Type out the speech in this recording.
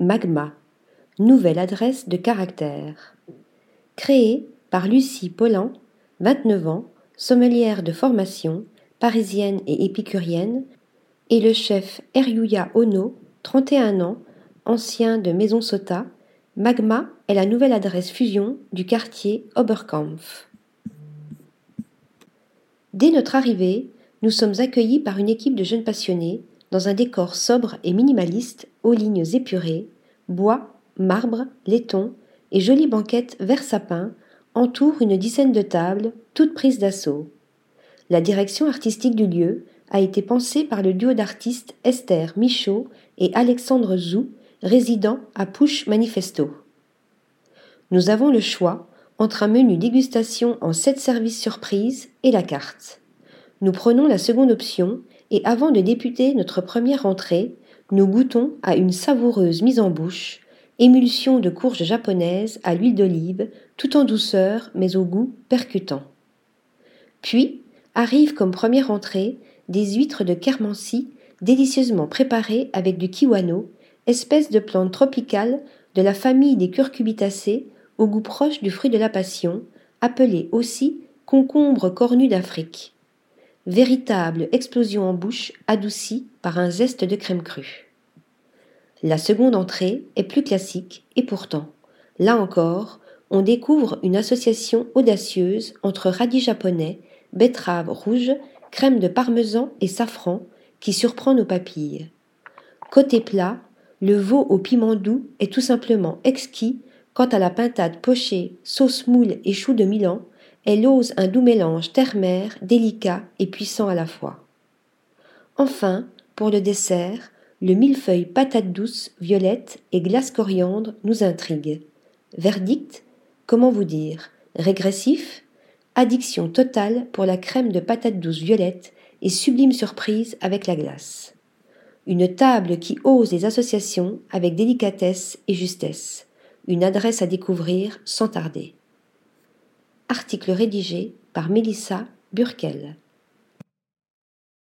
Magma, nouvelle adresse de caractère. Créée par Lucie Pollan, 29 ans, sommelière de formation, parisienne et épicurienne, et le chef Eryuya Ono, 31 ans, ancien de Maison Sota, Magma est la nouvelle adresse fusion du quartier Oberkampf. Dès notre arrivée, nous sommes accueillis par une équipe de jeunes passionnés dans un décor sobre et minimaliste aux lignes épurées, bois, marbre, laiton et jolies banquettes vert sapin entourent une dizaine de tables, toutes prises d'assaut. La direction artistique du lieu a été pensée par le duo d'artistes Esther Michaud et Alexandre Zou, résidant à Push Manifesto. Nous avons le choix entre un menu dégustation en sept services surprises et la carte. Nous prenons la seconde option et avant de débuter notre première entrée, nous goûtons à une savoureuse mise en bouche, émulsion de courges japonaises à l'huile d'olive, tout en douceur mais au goût percutant. Puis arrivent comme première entrée des huîtres de Kermancy délicieusement préparées avec du kiwano, espèce de plante tropicale de la famille des curcubitacées au goût proche du fruit de la passion, appelé aussi concombre cornu d'Afrique. Véritable explosion en bouche adoucie par un zeste de crème crue. La seconde entrée est plus classique et pourtant, là encore, on découvre une association audacieuse entre radis japonais, betterave rouge, crème de parmesan et safran qui surprend nos papilles. Côté plat, le veau au piment doux est tout simplement exquis quant à la pintade pochée, sauce moule et choux de Milan, elle ose un doux mélange terre-mer, délicat et puissant à la fois. Enfin, pour le dessert, le millefeuille patate douce, violette et glace coriandre nous intrigue. Verdict Comment vous dire Régressif Addiction totale pour la crème de patate douce violette et sublime surprise avec la glace. Une table qui ose les associations avec délicatesse et justesse. Une adresse à découvrir sans tarder. Article rédigé par Mélissa Burkel.